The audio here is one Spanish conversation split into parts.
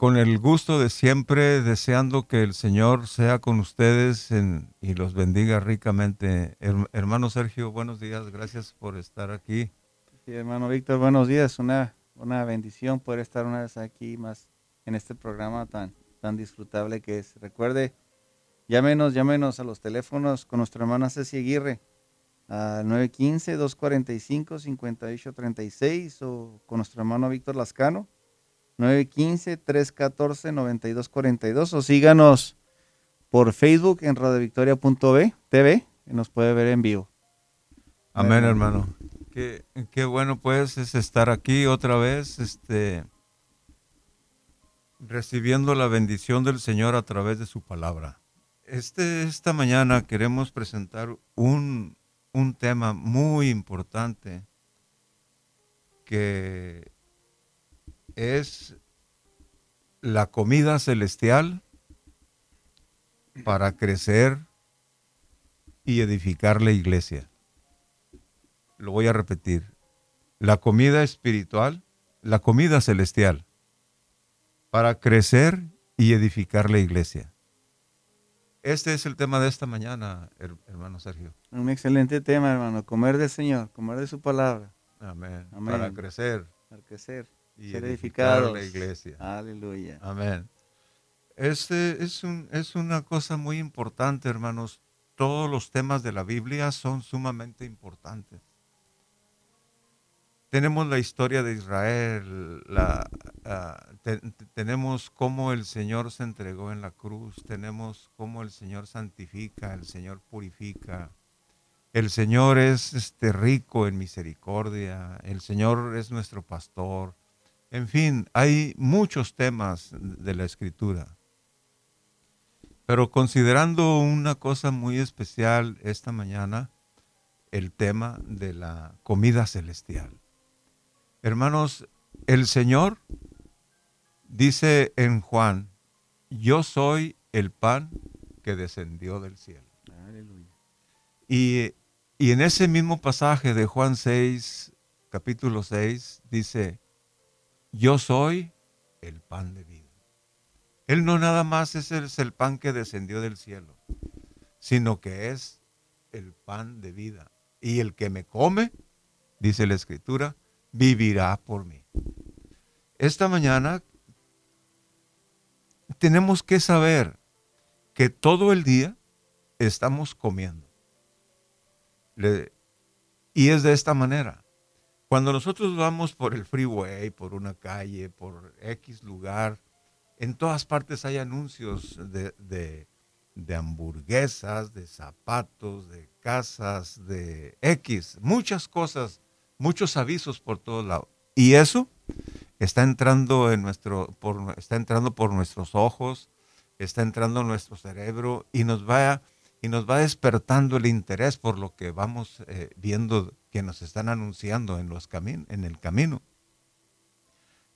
con el gusto de siempre, deseando que el Señor sea con ustedes y los bendiga ricamente. hermano Sergio, buenos días, gracias por estar aquí. Sí, hermano Víctor, buenos días, una, una bendición poder estar una vez aquí más en este programa tan, tan disfrutable que es. Recuerde, llámenos, llámenos a los teléfonos con nuestra hermana Ceci Aguirre al 915-245-5836 o con nuestro hermano Víctor Lascano 915-314-9242 o síganos por Facebook en radiovictoria.tv y nos puede ver en vivo. Amén, hermano. Qué, qué, bueno pues es estar aquí otra vez, este, recibiendo la bendición del Señor a través de su palabra. Este, esta mañana queremos presentar un, un tema muy importante que es la comida celestial para crecer y edificar la iglesia. Lo voy a repetir. La comida espiritual, la comida celestial, para crecer y edificar la iglesia. Este es el tema de esta mañana, hermano Sergio. Un excelente tema, hermano. Comer del Señor, comer de su palabra. Amén. Para crecer. Para crecer y edificar la iglesia. Aleluya. Amén. Este es, un, es una cosa muy importante, hermanos. Todos los temas de la Biblia son sumamente importantes. Tenemos la historia de Israel, la, ah, tenemos cómo el Señor se entregó en la cruz, tenemos cómo el Señor santifica, el Señor purifica, el Señor es este, rico en misericordia, el Señor es nuestro pastor, en fin, hay muchos temas de la escritura. Pero considerando una cosa muy especial esta mañana, el tema de la comida celestial. Hermanos, el Señor dice en Juan, yo soy el pan que descendió del cielo. Aleluya. Y, y en ese mismo pasaje de Juan 6, capítulo 6, dice, yo soy el pan de vida. Él no nada más es el, pan que descendió del cielo, sino que es el pan de vida. Y el que me come, dice la escritura, vivirá por mí. Esta mañana tenemos que saber que todo el día estamos comiendo. y es de esta manera. Cuando nosotros vamos por el freeway, por una calle, por X lugar, en todas partes hay anuncios de, hamburguesas, de zapatos, de casas, de X, muchas cosas, muchos avisos por todos lados. Y eso está entrando en nuestro, por, está entrando por nuestros ojos, está entrando en nuestro cerebro y nos va y nos va despertando el interés por lo que vamos eh, viendo que nos están anunciando en, los en el camino.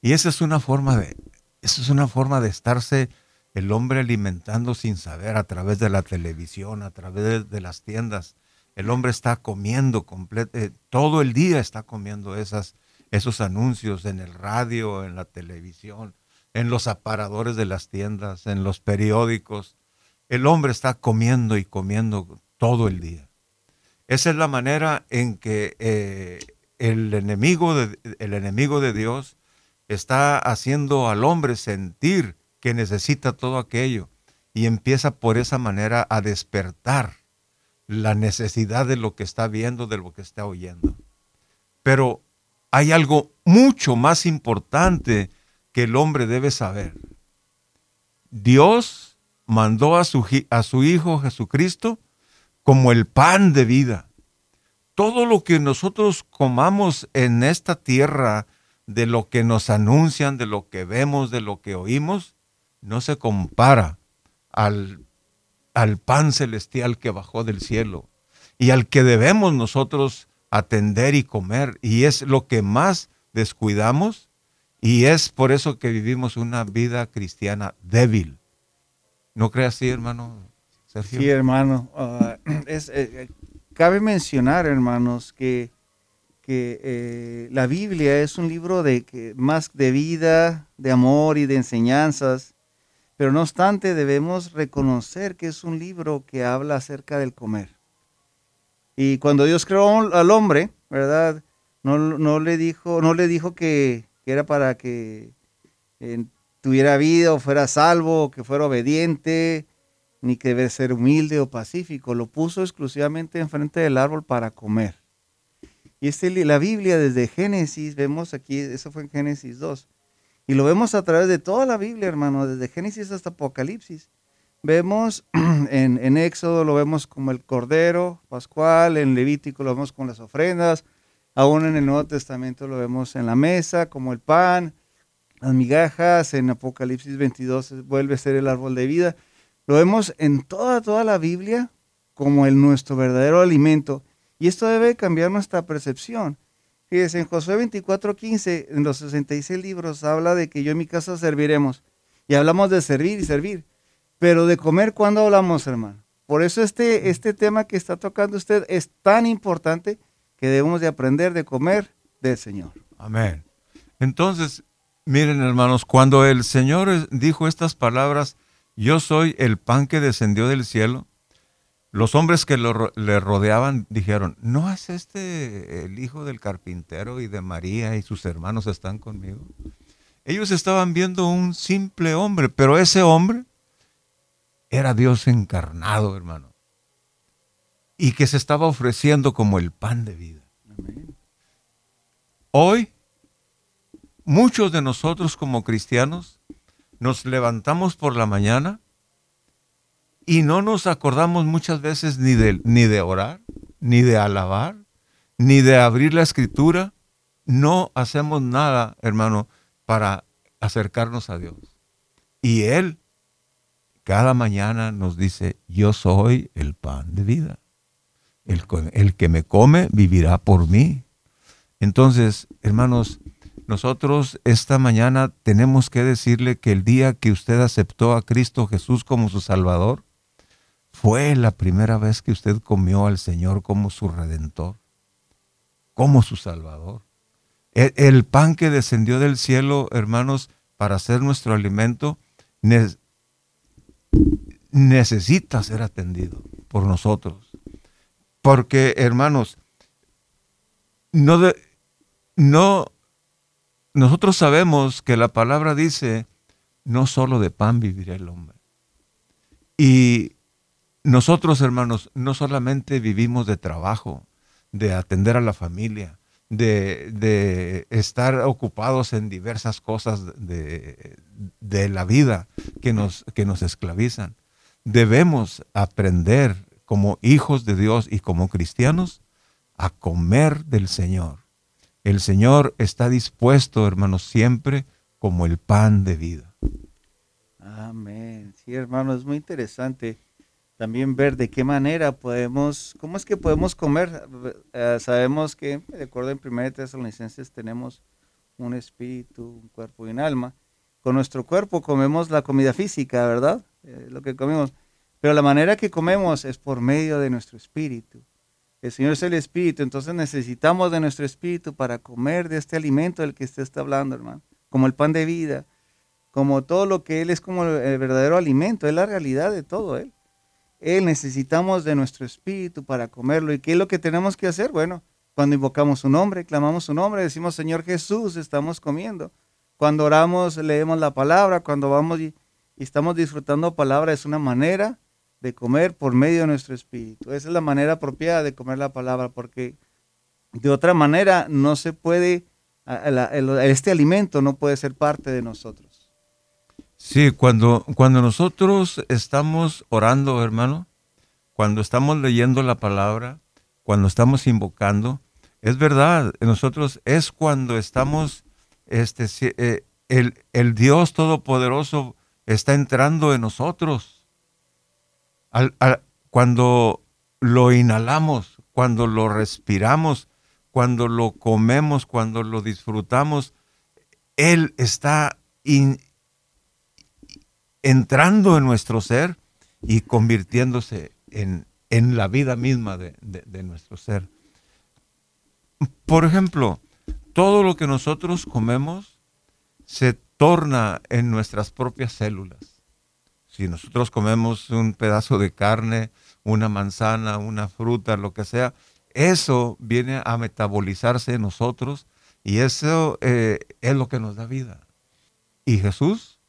Y esa es una forma de, esa es una forma de estarse el hombre alimentando sin saber a través de la televisión, a través de, las tiendas. El hombre está comiendo eh, todo el día está comiendo esas, esos anuncios en el radio, en la televisión, en los aparadores de las tiendas, en los periódicos. El hombre está comiendo y comiendo todo el día. Esa es la manera en que eh, el, enemigo de, el enemigo de Dios está haciendo al hombre sentir que necesita todo aquello y empieza por esa manera a despertar la necesidad de lo que está viendo, de lo que está oyendo. Pero hay algo mucho más importante que el hombre debe saber. Dios mandó a su, a su Hijo Jesucristo como el pan de vida. Todo lo que nosotros comamos en esta tierra, de lo que nos anuncian, de lo que vemos, de lo que oímos, no se compara al, al pan celestial que bajó del cielo y al que debemos nosotros atender y comer. Y es lo que más descuidamos y es por eso que vivimos una vida cristiana débil. ¿No creas así, hermano Sí, hermano. Ah, es, eh, eh, cabe mencionar, hermanos, que, eh, la Biblia es un libro de más de vida, de amor y de enseñanzas, pero no obstante debemos reconocer que es un libro que habla acerca del comer. Y cuando Dios creó al hombre, ¿verdad? No, le dijo, que, era para que tuviera vida o fuera salvo, que fuera obediente, ni que debe ser humilde o pacífico. Lo puso exclusivamente enfrente del árbol para comer. Y este, la Biblia desde Génesis, vemos aquí, eso fue en Génesis 2, y lo vemos a través de toda la Biblia, hermano, desde Génesis hasta Apocalipsis. Vemos en, en, Éxodo, lo vemos como el Cordero Pascual, en Levítico lo vemos con las ofrendas, aún en el Nuevo Testamento lo vemos en la mesa, como el pan, las migajas, en Apocalipsis 22 vuelve a ser el árbol de vida. Lo vemos en toda, toda la Biblia como el nuestro verdadero alimento. Y esto debe cambiar nuestra percepción. Fíjense, en Josué 24:15, en los 66 libros, habla de que yo en mi casa serviremos. Y hablamos de servir y servir. Pero de comer, ¿cuándo hablamos, hermano? Por eso este, este tema que está tocando usted es tan importante que debemos de aprender de comer del Señor. Amén. Entonces, miren hermanos, cuando el Señor dijo estas palabras, yo soy el pan que descendió del cielo, los hombres que le rodeaban dijeron, ¿no es este el hijo del carpintero y de María y sus hermanos están conmigo? Ellos estaban viendo un simple hombre, pero ese hombre era Dios encarnado, hermano. Y que se estaba ofreciendo como el pan de vida. Hoy, muchos de nosotros como cristianos nos levantamos por la mañana y no nos acordamos muchas veces ni de, ni de orar, ni de alabar, ni de abrir la escritura. No hacemos nada, hermano, para acercarnos a Dios. Y Él cada mañana nos dice, yo soy el pan de vida. El, el, que me come vivirá por mí. Entonces, hermanos, nosotros esta mañana tenemos que decirle que el día que usted aceptó a Cristo Jesús como su Salvador, fue la primera vez que usted comió al Señor como su Redentor, como su Salvador. El, el pan que descendió del cielo, hermanos, para ser nuestro alimento, necesita ser atendido por nosotros. Porque, hermanos, no, no, nosotros sabemos que la palabra dice, no solo de pan vivirá el hombre. Y nosotros, hermanos, no solamente vivimos de trabajo, de atender a la familia, de, estar ocupados en diversas cosas de, de la vida que nos, que nos esclavizan debemos aprender como hijos de Dios y como cristianos a comer del Señor. El Señor está dispuesto, hermanos, siempre como el pan de vida. Amén. Sí, hermano, es muy interesante también ver de qué manera podemos, cómo es que podemos comer. Eh, sabemos que, de acuerdo en 1 Tesalonicenses, tenemos un espíritu, un cuerpo y un alma. Con nuestro cuerpo comemos la comida física, ¿verdad? Eh, lo que comemos. Pero la manera que comemos es por medio de nuestro espíritu. El Señor es el espíritu, entonces necesitamos de nuestro espíritu para comer de este alimento del que usted está hablando, hermano. Como el pan de vida, como todo lo que Él es como el verdadero alimento, es la realidad de todo Él. Él necesitamos de nuestro espíritu para comerlo. ¿Y qué es lo que tenemos que hacer? Bueno, cuando invocamos su nombre, clamamos su nombre, decimos Señor Jesús, estamos comiendo. Cuando oramos, leemos la palabra, cuando vamos y estamos disfrutando palabra, es una manera de comer por medio de nuestro espíritu. Esa es la manera apropiada de comer la palabra, porque de otra manera no se puede, este alimento no puede ser parte de nosotros. Sí, cuando, cuando nosotros estamos orando, hermano, cuando estamos leyendo la palabra, cuando estamos invocando, es verdad, nosotros es cuando estamos, este, eh, el, el Dios Todopoderoso está entrando en nosotros. Cuando lo inhalamos, cuando lo respiramos, cuando lo comemos, cuando lo disfrutamos, Él está entrando en nuestro ser y convirtiéndose en, en la vida misma de, de, nuestro ser. Por ejemplo, todo lo que nosotros comemos se torna en nuestras propias células. Si nosotros comemos un pedazo de carne, una manzana, una fruta, lo que sea, eso viene a metabolizarse en nosotros y eso eh, es lo que nos da vida. Y Jesús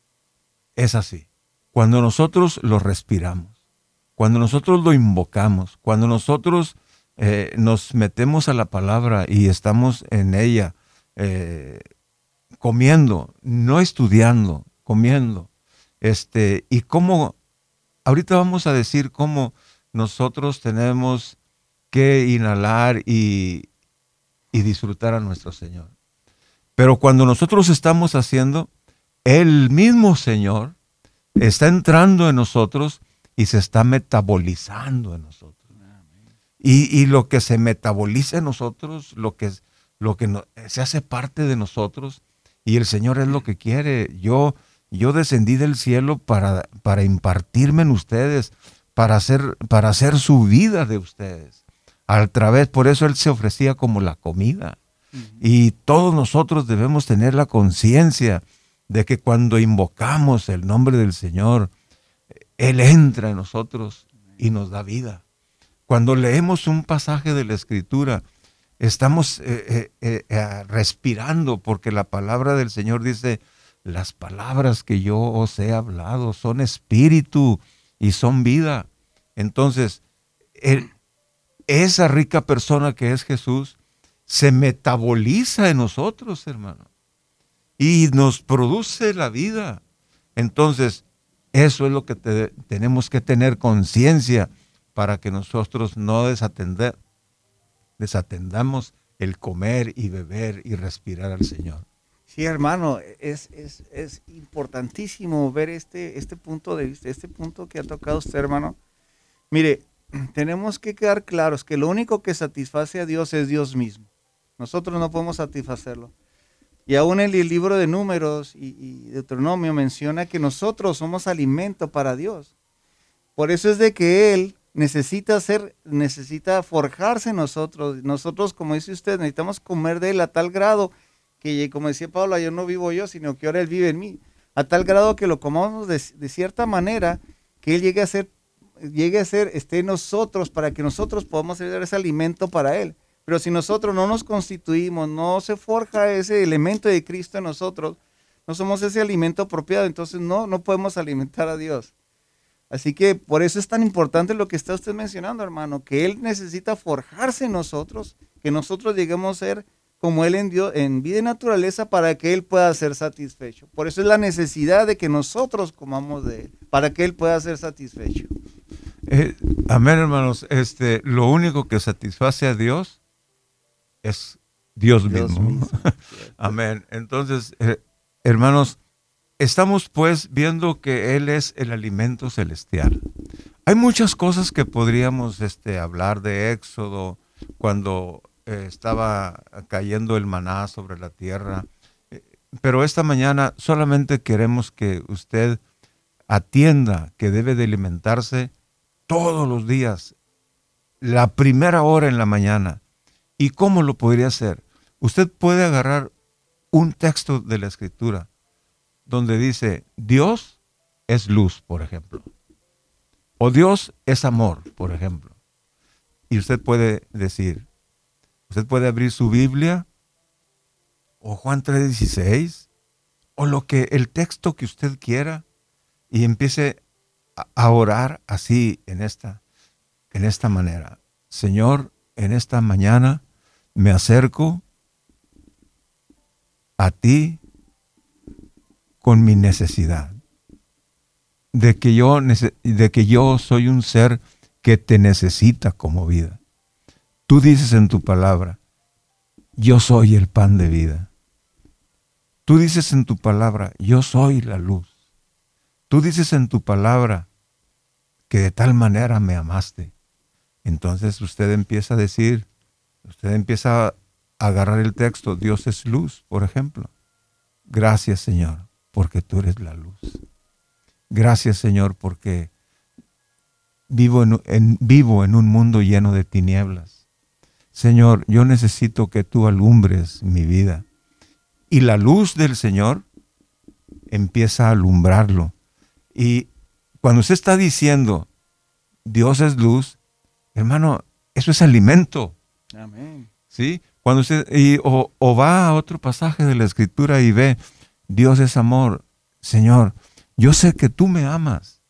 es así. Cuando nosotros lo respiramos, cuando nosotros lo invocamos, cuando nosotros eh, nos metemos a la palabra y estamos en ella, eh, comiendo, no estudiando, comiendo. Este, y cómo, ahorita vamos a decir cómo nosotros tenemos que inhalar y, disfrutar a nuestro Señor. Pero cuando nosotros estamos haciendo, el mismo Señor está entrando en nosotros y se está metabolizando en nosotros. Y, lo que se metaboliza en nosotros, lo que, lo que se hace parte de nosotros, y el Señor es lo que quiere. Yo, yo descendí del cielo para, para impartirme en ustedes, para hacer, para hacer su vida de ustedes al través, por eso Él se ofrecía como la comida. Y todos nosotros debemos tener la conciencia de que cuando invocamos el nombre del Señor, Él entra en nosotros y nos da vida. Cuando leemos un pasaje de la Escritura, estamos eh, eh, eh, respirando porque la palabra del Señor dice, las palabras que yo os he hablado son espíritu y son vida. Entonces, esa rica persona que es Jesús se metaboliza en nosotros, hermano, y nos produce la vida. Entonces, eso es lo que tenemos que tener conciencia para que nosotros no desatendamos el comer y beber y respirar al Señor. Sí, hermano, es, es, es, importantísimo ver este, este punto de vista, este punto que ha tocado usted, hermano. Mire, tenemos que quedar claros que lo único que satisface a Dios es Dios mismo. Nosotros no podemos satisfacerlo. Y aún el libro de Números y, y Deuteronomio menciona que nosotros somos alimento para Dios. Por eso es de que Él necesita ser, necesita forjarse nosotros. Nosotros, como dice usted, necesitamos comer de Él a tal grado que, como decía Pablo, yo no vivo yo, sino que ahora Él vive en mí. A tal grado que lo comamos de, cierta manera que Él llegue a ser llegue a ser, esté en nosotros para que nosotros podamos ser ese alimento para Él. Pero si nosotros no nos constituimos, no se forja ese elemento de Cristo en nosotros, no somos ese alimento apropiado, entonces no, no podemos alimentar a Dios. Así que por eso es tan importante lo que está usted mencionando, hermano, que Él necesita forjarse en nosotros, que nosotros lleguemos a ser como Él en, Dios, en vida y naturaleza para que Él pueda ser satisfecho. Por eso es la necesidad de que nosotros comamos de Él, para que Él pueda ser satisfecho. Eh, amén, hermanos. Este, lo único que satisface a Dios es Dios, mismo. amén. Entonces, eh, hermanos, estamos pues viendo que Él es el alimento celestial. Hay muchas cosas que podríamos este, hablar de Éxodo cuando eh, estaba cayendo el maná sobre la tierra, pero esta mañana solamente queremos que usted atienda que debe de alimentarse todos los días, la primera hora en la mañana. ¿Y cómo lo podría hacer? Usted puede agarrar un texto de la escritura donde dice, Dios es luz, por ejemplo. O Dios es amor, por ejemplo. Y usted puede decir, usted puede abrir su Biblia o Juan 3:16 o lo que el texto que usted quiera y empiece a orar así en esta, en esta manera. Señor, en esta mañana me acerco a ti con mi necesidad. De que, yo, de que yo soy un ser que te necesita como vida. Tú dices en tu palabra, yo soy el pan de vida. Tú dices en tu palabra, yo soy la luz. tú dices en tu palabra que de tal manera me amaste. Entonces usted empieza a decir, usted empieza a agarrar el texto, Dios es luz, por ejemplo. Gracias Señor, porque tú eres la luz. Gracias Señor, porque vivo en, vivo en un mundo lleno de tinieblas. Señor, yo necesito que tú alumbres mi vida. Y la luz del Señor empieza a alumbrarlo. Y cuando usted está diciendo, Dios es luz, hermano, eso es alimento. Amén. ¿Sí? Cuando usted, y, o, o va a otro pasaje de la escritura y ve, Dios es amor. Señor, yo sé que tú me amas.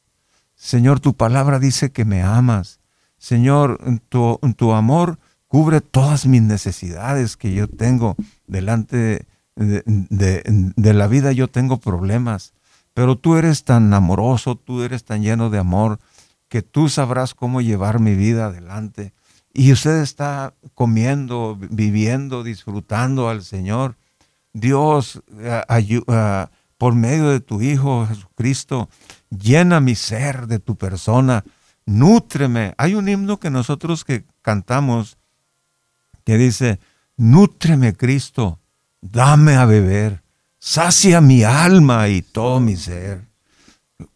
Señor, tu palabra dice que me amas. Señor, tu, tu amor cubre todas mis necesidades que yo tengo delante de, la vida. Yo tengo problemas, pero tú eres tan amoroso, tú eres tan lleno de amor, que tú sabrás cómo llevar mi vida adelante. Y usted está comiendo, viviendo, disfrutando al Señor. Dios, ayuda por medio de tu Hijo Jesucristo, llena mi ser de tu persona, nútreme. Hay un himno que nosotros que cantamos que dice, nútreme Cristo, dame a beber, sacia mi alma y todo mi ser.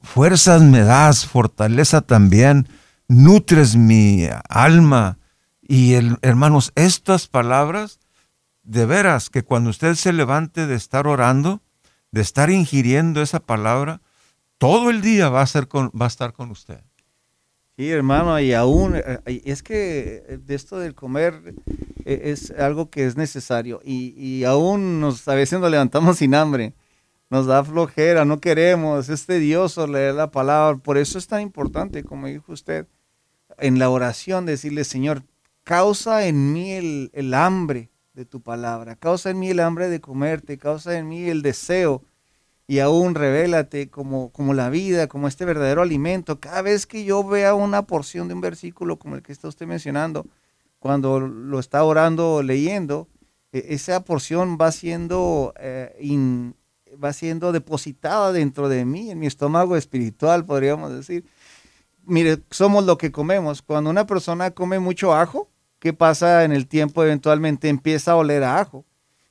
Fuerzas me das, fortaleza también, nutres mi alma. Y hermanos, estas palabras, de veras que cuando usted se levante de estar orando, de estar ingiriendo esa palabra, todo el día va a, ser con, va a estar con usted. Sí, hermano, y aún, eh, es que eh, de esto del comer eh, es algo que es necesario. Y, y aún nos, a veces nos levantamos sin hambre, nos da flojera, no queremos, es tedioso leer la palabra, por eso es tan importante, como dijo usted, en la oración decirle, Señor, causa en mí el, el hambre de tu palabra, causa en mí el hambre de comerte, causa en mí el deseo y aún revélate como, como la vida, como este verdadero alimento. Cada vez que yo vea una porción de un versículo como el que está usted mencionando, cuando lo está orando o leyendo, e, esa porción va siendo, eh, va siendo depositada dentro de mí, en mi estómago espiritual, podríamos decir. Mire, somos lo que comemos. Cuando una persona come mucho ajo, ¿qué pasa en el tiempo? Eventualmente empieza a oler a ajo.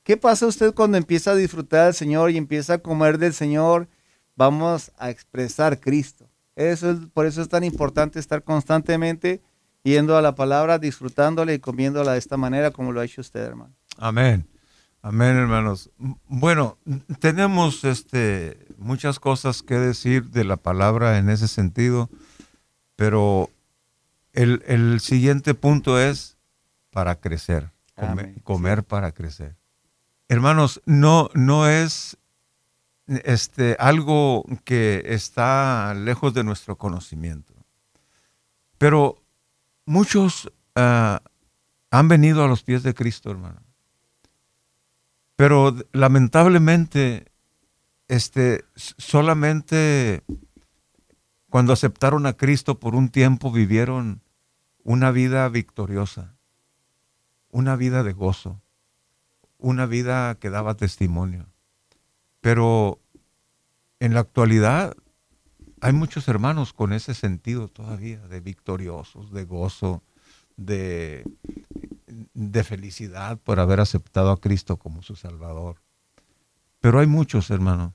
¿Qué pasa usted cuando empieza a disfrutar del Señor y empieza a comer del Señor? Vamos a expresar Cristo. Eso es, por eso es tan importante estar constantemente yendo a la palabra, disfrutándole y comiéndola de esta manera como lo ha hecho usted, hermano. Amén. Amén, hermanos. Bueno, tenemos este, muchas cosas que decir de la palabra en ese sentido, pero el, el siguiente punto es para crecer, comer para crecer hermanos, no, no es este, algo que está lejos de nuestro conocimiento. Pero muchos ah, han venido a los pies de Cristo, hermano. Pero lamentablemente, este, solamente cuando aceptaron a Cristo por un tiempo vivieron una vida victoriosa, una vida de gozo una vida que daba testimonio. Pero en la actualidad hay muchos hermanos con ese sentido todavía, de victoriosos, de gozo, de, de felicidad por haber aceptado a Cristo como su Salvador. Pero hay muchos, hermanos,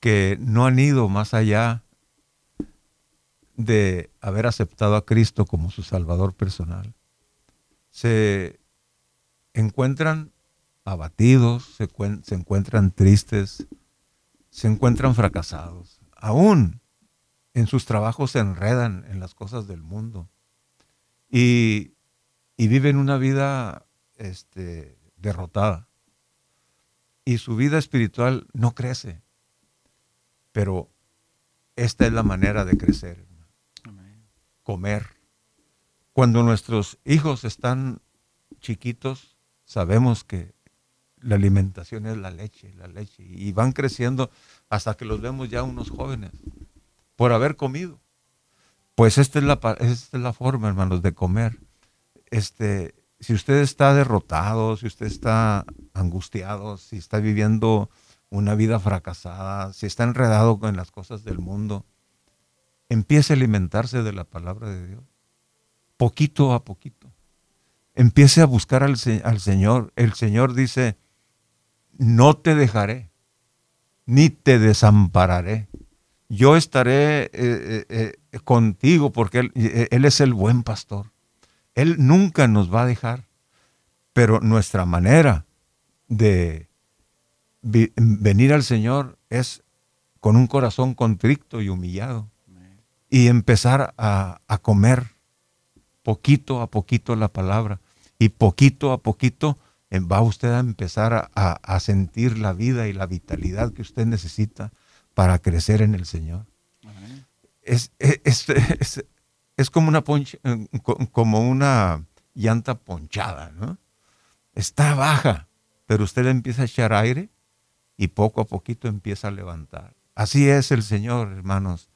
que no han ido más allá de haber aceptado a Cristo como su Salvador personal. Se encuentran abatidos, se, se encuentran tristes, se encuentran fracasados. Aún en sus trabajos se enredan en las cosas del mundo y, viven una vida este, derrotada. Y su vida espiritual no crece. Pero esta es la manera de crecer. Comer. Cuando nuestros hijos están chiquitos, sabemos que la alimentación es la leche, la leche, y van creciendo hasta que los vemos ya unos jóvenes por haber comido. Pues esta es la, esta es la forma, hermanos, de comer. Este, si usted está derrotado, si usted está angustiado, si está viviendo una vida fracasada, si está enredado con las cosas del mundo, empiece a alimentarse de la palabra de Dios, poquito a poquito. Empiece a buscar al, al Señor. El Señor dice, no te dejaré, ni te desampararé. Yo estaré eh, eh, eh, contigo porque él, él es el buen pastor. Él nunca nos va a dejar. Pero nuestra manera de venir al Señor es con un corazón contrito y humillado y empezar a, comer poquito a poquito la palabra y poquito a poquito va usted a empezar a, sentir la vida y la vitalidad que usted necesita para crecer en el Señor. Es, es, como, una como una llanta ponchada, ¿no? Está baja, pero usted empieza a echar aire y poco a poquito empieza a levantar. Así es el Señor, hermanos.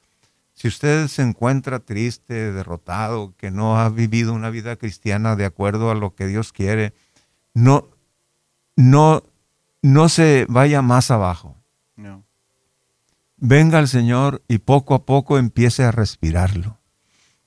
Si usted se encuentra triste, derrotado, que no ha vivido una vida cristiana de acuerdo a lo que Dios quiere, no, no, no se vaya más abajo. No. Venga al Señor y poco a poco empiece a respirarlo,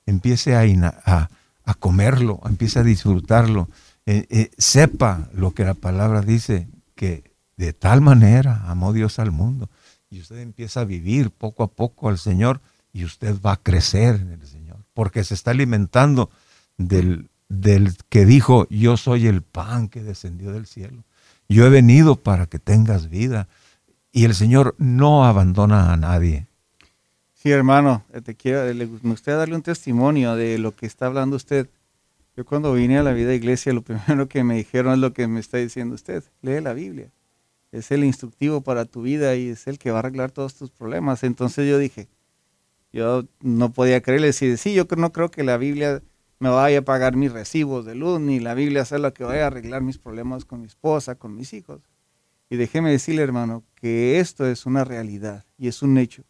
empiece a, a comerlo, empiece a disfrutarlo. Eh, eh, sepa lo que la palabra dice, que de tal manera amó Dios al mundo. Y usted empieza a vivir poco a poco al Señor y usted va a crecer en el Señor, porque se está alimentando del, del que dijo, yo soy el pan que descendió del cielo. Yo he venido para que tengas vida. Y el Señor no abandona a nadie. Sí, hermano, te quiero, me gustaría darle un testimonio de lo que está hablando usted. Yo cuando vine a la vida iglesia, lo primero que me dijeron es lo que me está diciendo usted. Lee la Biblia. Es el instructivo para tu vida y es el que va a arreglar todos tus problemas. Entonces yo dije, yo no podía creerle, decir, sí, yo no creo que la Biblia me vaya a pagar mis recibos de luz, ni la Biblia sea lo que vaya a arreglar mis problemas con mi esposa, con mis hijos. Y déjeme decirle, hermano, que esto es una realidad y es un hecho.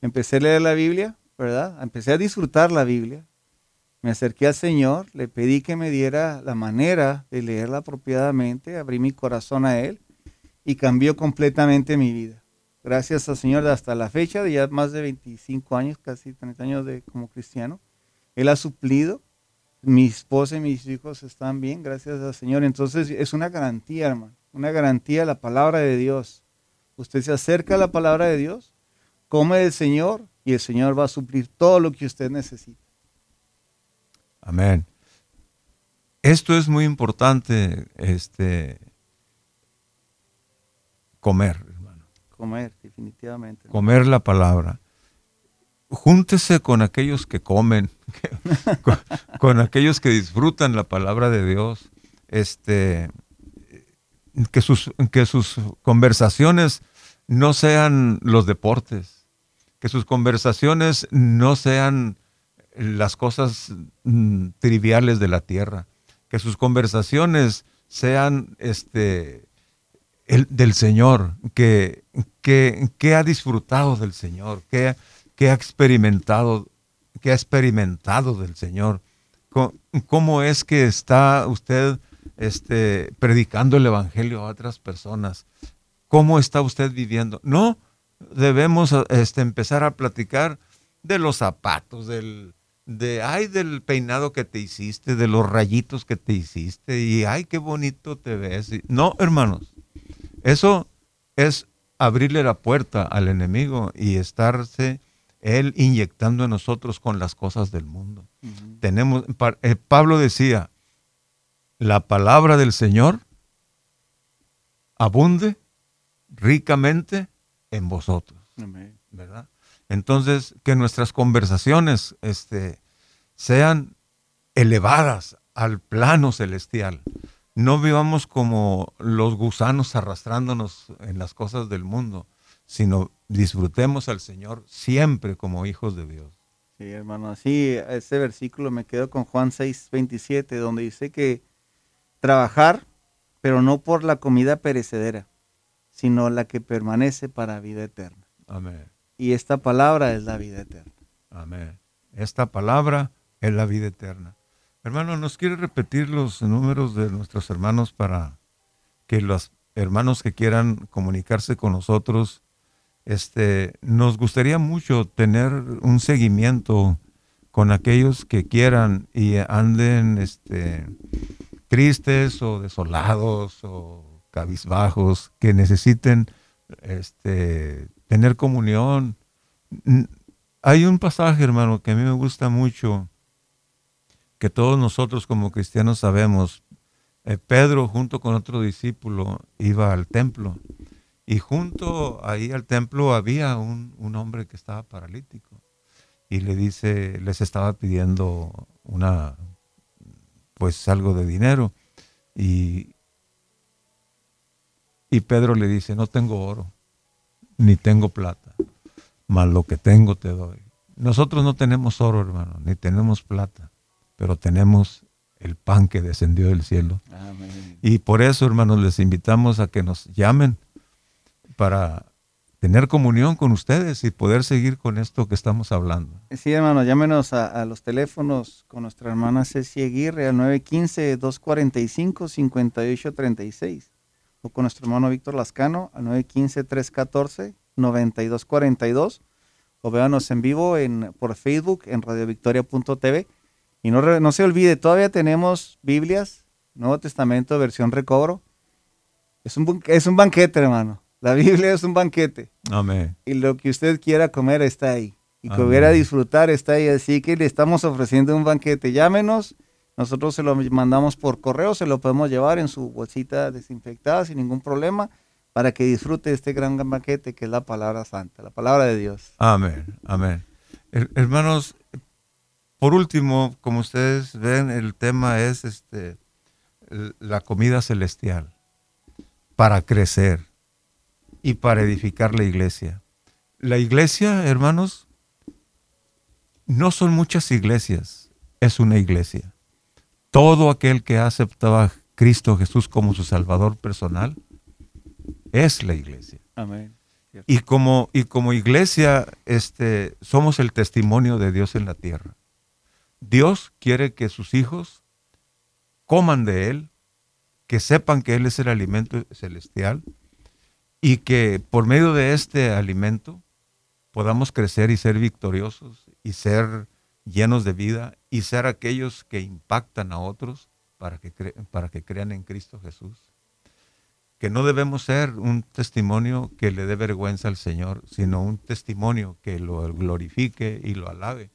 Empecé a leer la Biblia, ¿verdad? Empecé a disfrutar la Biblia, me acerqué al Señor, le pedí que me diera la manera de leerla apropiadamente, abrí mi corazón a Él y cambió completamente mi vida. Gracias al Señor, hasta la fecha de ya más de 25 años, casi 30 años de, como cristiano, Él ha suplido. Mi esposa y mis hijos están bien, gracias al Señor. Entonces es una garantía, hermano, una garantía la palabra de Dios. Usted se acerca a la palabra de Dios, come del Señor y el Señor va a suplir todo lo que usted necesita. Amén. Esto es muy importante, este, comer. Comer, definitivamente. Comer la palabra. Júntese con aquellos que comen, con, aquellos que disfrutan la palabra de Dios. Este, que sus, que sus conversaciones no sean los deportes, que sus conversaciones no sean las cosas mm, triviales de la tierra, que sus conversaciones sean este, el, del Señor, que, que, ha disfrutado del Señor, que, que, ha experimentado, que ha experimentado del Señor. ¿Cómo, es que está usted este, predicando el Evangelio a otras personas? ¿Cómo está usted viviendo? No, debemos este, empezar a platicar de los zapatos, del, de ay del peinado que te hiciste, de los rayitos que te hiciste y ay qué bonito te ves. No, hermanos, eso es abrirle la puerta al enemigo y estarse él inyectando en nosotros con las cosas del mundo. Tenemos eh, Pablo decía, la palabra del Señor abunde ricamente en vosotros. ¿Verdad? Entonces, que nuestras conversaciones este, sean elevadas al plano celestial. No vivamos como los gusanos arrastrándonos en las cosas del mundo, sino disfrutemos al Señor siempre como hijos de Dios. Sí, hermano, así ese versículo me quedo con Juan 6, 27, donde dice que trabajar, pero no por la comida perecedera, sino la que permanece para vida eterna. Amén. Y esta palabra es la vida eterna. Amén. Esta palabra es la vida eterna. Hermano, ¿nos quiere repetir los números de nuestros hermanos para que los hermanos que quieran comunicarse con nosotros, este, nos gustaría mucho tener un seguimiento con aquellos que quieran y anden este, tristes o desolados o cabizbajos, que necesiten este, tener comunión. Hay un pasaje, hermano, que a mí me gusta mucho, que todos nosotros como cristianos sabemos. Eh, Pedro junto con otro discípulo iba al templo y junto ahí al templo había un, un hombre que estaba paralítico y le dice, les estaba pidiendo una, pues algo de dinero y, y Pedro le dice, no tengo oro, ni tengo plata, mas lo que tengo te doy. Nosotros no tenemos oro, hermano, ni tenemos plata, pero tenemos el pan que descendió del cielo. Y por eso, hermanos, les invitamos a que nos llamen para tener comunión con ustedes y poder seguir con esto que estamos hablando. Sí, hermano, llámenos a, los teléfonos con nuestra hermana Ceci Aguirre al 915-245-5836 o con nuestro hermano Víctor Lascano al 915-314-9242 o véanos en vivo en, por Facebook en radiovictoria.tv. Y no, no se olvide, todavía tenemos Biblias, Nuevo Testamento, versión recobro. Es un, es un banquete, hermano. La Biblia es un banquete. Amén. Y lo que usted quiera comer está ahí. Y que hubiera disfrutar está ahí. Así que le estamos ofreciendo un banquete. Llámenos nosotros se lo mandamos por correo, se lo podemos llevar en su bolsita desinfectada sin ningún problema para que disfrute este gran banquete que es la palabra santa, la palabra de Dios. Amén, amén. Hermanos, por último, como ustedes ven, el tema es este, la comida celestial para crecer y para edificar la iglesia. La iglesia, hermanos, no son muchas iglesias, es una iglesia todo aquel que ha aceptado a Cristo Jesús como su Salvador personal es la iglesia. Amén. Y como, y como iglesia, este, somos el testimonio de Dios en la tierra. Dios quiere que sus hijos coman de Él, que sepan que Él es el alimento celestial y que por medio de este alimento podamos crecer y ser victoriosos y ser llenos de vida y ser aquellos que impactan a otros para que, crean en Cristo Jesús. Que no debemos ser un testimonio que le dé vergüenza al Señor, sino un testimonio que lo glorifique y lo alabe.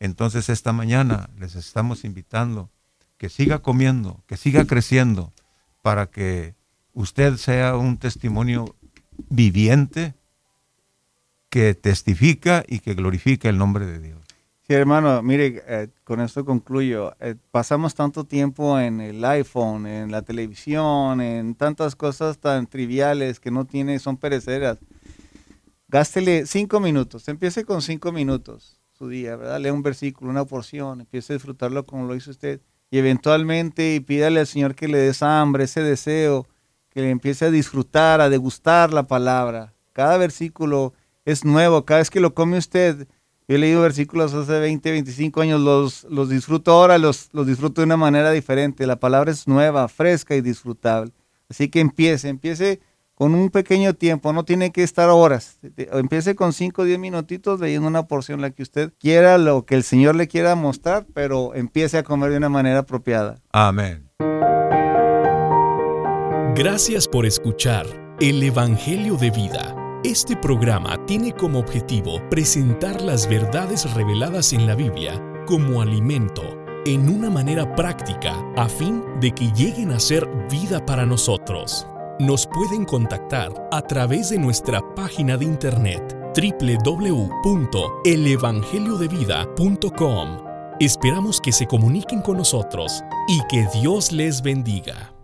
Entonces esta mañana les estamos invitando que siga comiendo, que siga creciendo, para que usted sea un testimonio viviente que testifica y que glorifica el nombre de Dios. Sí, hermano, mire, eh, con esto concluyo. Eh, pasamos tanto tiempo en el iPhone, en la televisión, en tantas cosas tan triviales que no tiene, son pereceras. Gástele cinco minutos, empiece con cinco minutos su día, ¿verdad? Lea un versículo, una porción, empiece a disfrutarlo como lo hizo usted. Y eventualmente pídale al Señor que le des hambre, ese deseo, que le empiece a disfrutar, a degustar la palabra. Cada versículo es nuevo, cada vez que lo come usted yo he leído versículos hace 20, 25 años, los, los disfruto ahora, los, los disfruto de una manera diferente. La palabra es nueva, fresca y disfrutable. Así que empiece, empiece con un pequeño tiempo, no tiene que estar horas. Empiece con 5 o 10 minutitos leyendo una porción, la que usted quiera, lo que el Señor le quiera mostrar, pero empiece a comer de una manera apropiada. Amén. Gracias por escuchar el Evangelio de Vida este programa tiene como objetivo presentar las verdades reveladas en la Biblia como alimento en una manera práctica a fin de que lleguen a ser vida para nosotros. Nos pueden contactar a través de nuestra página de internet www.elevangeliodevida.com. Esperamos que se comuniquen con nosotros y que Dios les bendiga.